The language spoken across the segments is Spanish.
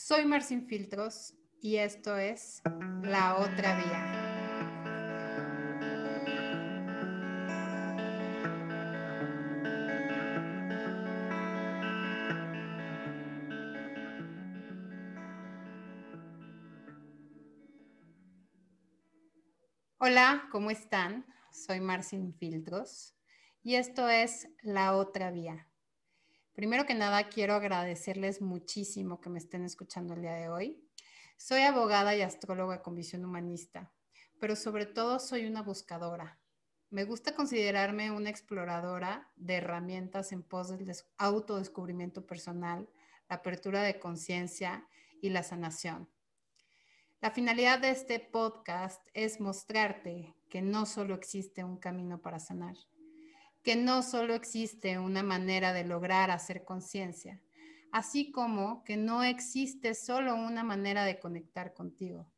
Soy Marcin Filtros y esto es La Otra Vía. Hola, ¿cómo están? Soy Marcin Filtros y esto es La Otra Vía. Primero que nada, quiero agradecerles muchísimo que me estén escuchando el día de hoy. Soy abogada y astróloga con visión humanista, pero sobre todo soy una buscadora. Me gusta considerarme una exploradora de herramientas en pos del autodescubrimiento personal, la apertura de conciencia y la sanación. La finalidad de este podcast es mostrarte que no solo existe un camino para sanar, que no solo existe una manera de lograr hacer conciencia, así como que no existe solo una manera de conectar contigo.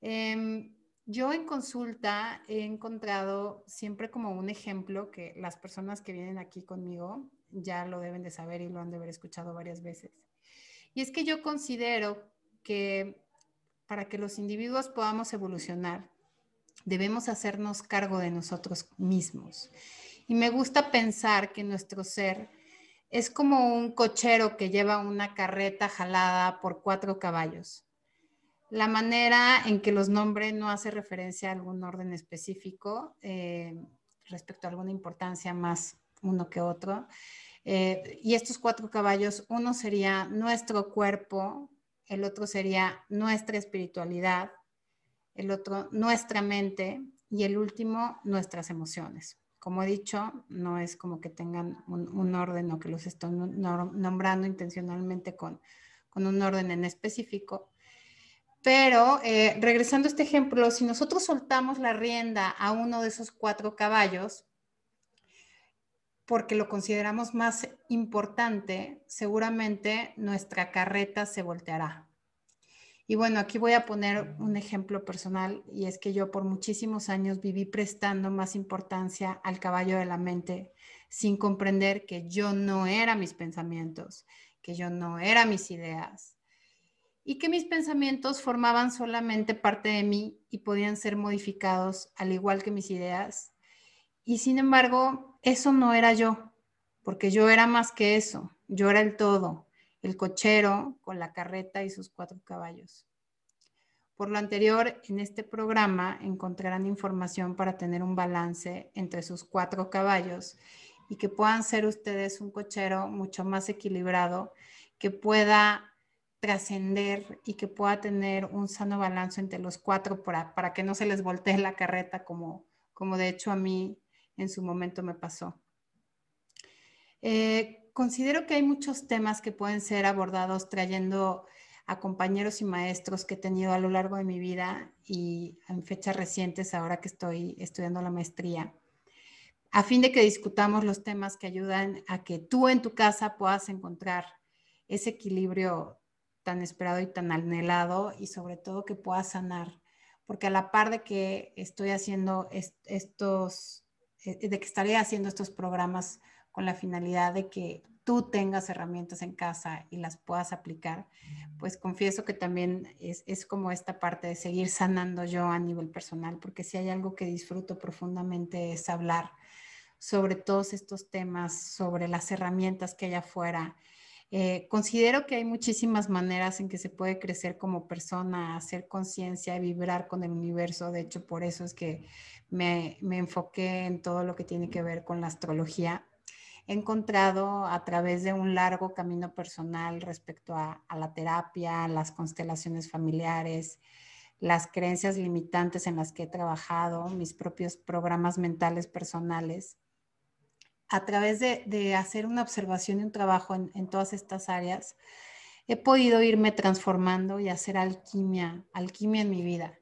Em, yo en consulta he encontrado siempre como un ejemplo que las personas que vienen aquí conmigo ya lo deben de saber y lo han de haber escuchado varias veces. Y es que yo considero que para que los individuos podamos evolucionar, debemos hacernos cargo de nosotros mismos. Y me gusta pensar que nuestro ser es como un cochero que lleva una carreta jalada por cuatro caballos. La manera en que los nombres no hace referencia a algún orden específico eh, respecto a alguna importancia más uno que otro. Eh, y estos cuatro caballos, uno sería nuestro cuerpo, el otro sería nuestra espiritualidad, el otro nuestra mente y el último nuestras emociones. Como he dicho, no es como que tengan un, orden o que los estoy nombrando intencionalmente con, un orden en específico. Pero eh, regresando a este ejemplo, si nosotros soltamos la rienda a uno de esos cuatro caballos, porque lo consideramos más importante, seguramente nuestra carreta se volteará. Y bueno, aquí voy a poner un ejemplo personal y es que yo por muchísimos años viví prestando más importancia al caballo de la mente sin comprender que yo no era mis pensamientos, que yo no era mis ideas y que mis pensamientos formaban solamente parte de mí y podían ser modificados al igual que mis ideas. Y sin embargo, eso no era yo, porque yo era más que eso, yo era el todo, el cochero con la carreta y sus cuatro caballos. Por lo anterior, en este programa encontrarán información para tener un balance entre sus cuatro caballos y que puedan ser ustedes un cochero mucho más equilibrado, que pueda trascender y que pueda tener un sano balance entre los cuatro para, que no se les voltee la carreta como, como de hecho a mí en su momento me pasó. Eh, considero que hay muchos temas que pueden ser abordados trayendo a compañeros y maestros que he tenido a lo largo de mi vida y en fechas recientes, ahora que estoy estudiando la maestría, a fin de que discutamos los temas que ayudan a que tú en tu casa puedas encontrar ese equilibrio tan esperado y tan anhelado y sobre todo que puedas sanar. Porque a la par de que estoy haciendo estos, eh, de que estaré haciendo estos programas con la finalidad de que tú tengas herramientas en casa y las puedas aplicar, pues confieso que también es, como esta parte de seguir sanando yo a nivel personal, porque si hay algo que disfruto profundamente es hablar sobre todos estos temas, sobre las herramientas que hay afuera. Eh, considero que hay muchísimas maneras en que se puede crecer como persona, hacer conciencia, vibrar con el universo. De hecho, por eso es que me, me enfoqué en todo lo que tiene que ver con la astrología he encontrado a través de un largo camino personal respecto a, la terapia, las constelaciones familiares, las creencias limitantes en las que he trabajado, mis propios programas mentales personales. A través de, hacer una observación y un trabajo en, en, todas estas áreas, he podido irme transformando y hacer alquimia, alquimia en mi vida.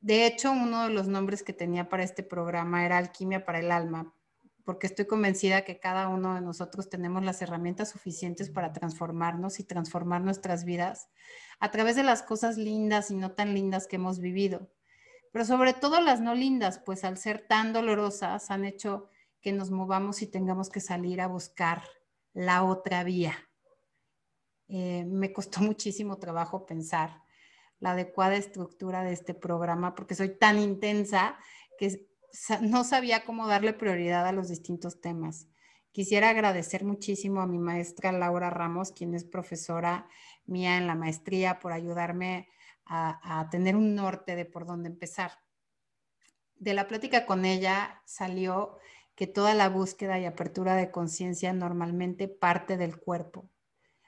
De hecho, uno de los nombres que tenía para este programa era Alquimia para el Alma, porque estoy convencida que cada uno de nosotros tenemos las herramientas suficientes para transformarnos y transformar nuestras vidas a través de las cosas lindas y no tan lindas que hemos vivido. Pero sobre todo las no lindas, pues al ser tan dolorosas han hecho que nos movamos y tengamos que salir a buscar la otra vía. eh, me costó muchísimo trabajo pensar la adecuada estructura de este programa porque soy tan intensa que no sabía cómo darle prioridad a los distintos temas. Quisiera agradecer muchísimo a mi maestra Laura Ramos, quien es profesora mía en la maestría, por ayudarme a, tener un norte de por dónde empezar. De la plática con ella salió que toda la búsqueda y apertura de conciencia normalmente parte del cuerpo.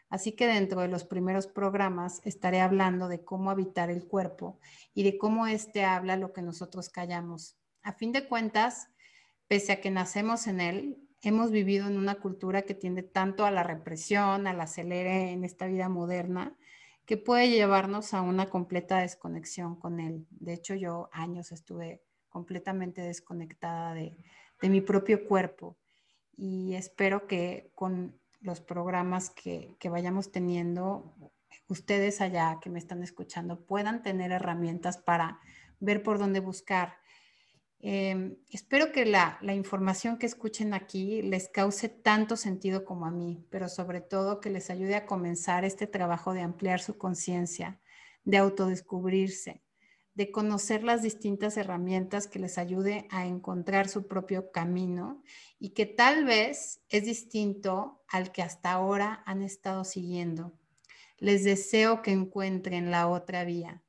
Así que dentro de los primeros programas estaré hablando de cómo habitar el cuerpo y de cómo éste habla lo que nosotros callamos. A fin de cuentas, pese a que nacemos en él, hemos vivido en una cultura que tiende tanto a la represión, al acelere en esta vida moderna, que puede llevarnos a una completa desconexión con él. De hecho, yo años estuve completamente desconectada de, de mi propio cuerpo y espero que con los programas que, que, vayamos teniendo, ustedes allá que me están escuchando puedan tener herramientas para ver por dónde buscar Em, espero que la, la, información que escuchen aquí les cause tanto sentido como a mí, pero sobre todo que les ayude a comenzar este trabajo de ampliar su conciencia, de autodescubrirse, de conocer las distintas herramientas que les ayude a encontrar su propio camino y que tal vez es distinto al que hasta ahora han estado siguiendo. Les deseo que encuentren la otra vía,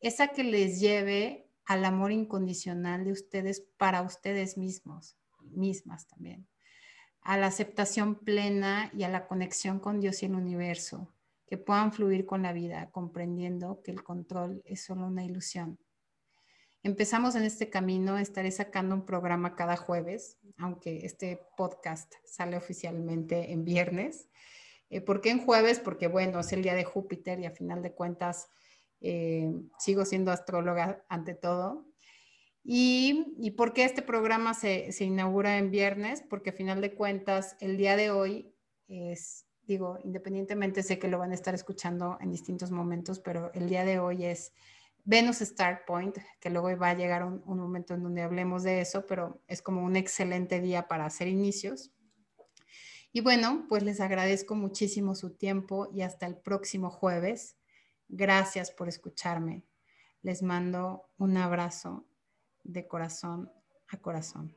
esa que les lleve al amor incondicional de ustedes para ustedes mismos, mismas también, a la aceptación plena y a la conexión con Dios y el universo, que puedan fluir con la vida, comprendiendo que el control es solo una ilusión. Empezamos en este camino, estaré sacando un programa cada jueves, aunque este podcast sale oficialmente en viernes. Eh, ¿Por qué en jueves? Porque bueno, es el día de Júpiter y a final de cuentas eh, sigo siendo astróloga ante todo. Y, y por qué este programa se, se, inaugura en viernes? Porque a final de cuentas, el día de hoy es, digo, independientemente sé que lo van a estar escuchando en distintos momentos, pero el día de hoy es Venus Start Point, que luego va a llegar un, un momento en donde hablemos de eso, pero es como un excelente día para hacer inicios. Y bueno, pues les agradezco muchísimo su tiempo y hasta el próximo jueves. Gracias por escucharme. Les mando un abrazo de corazón a corazón.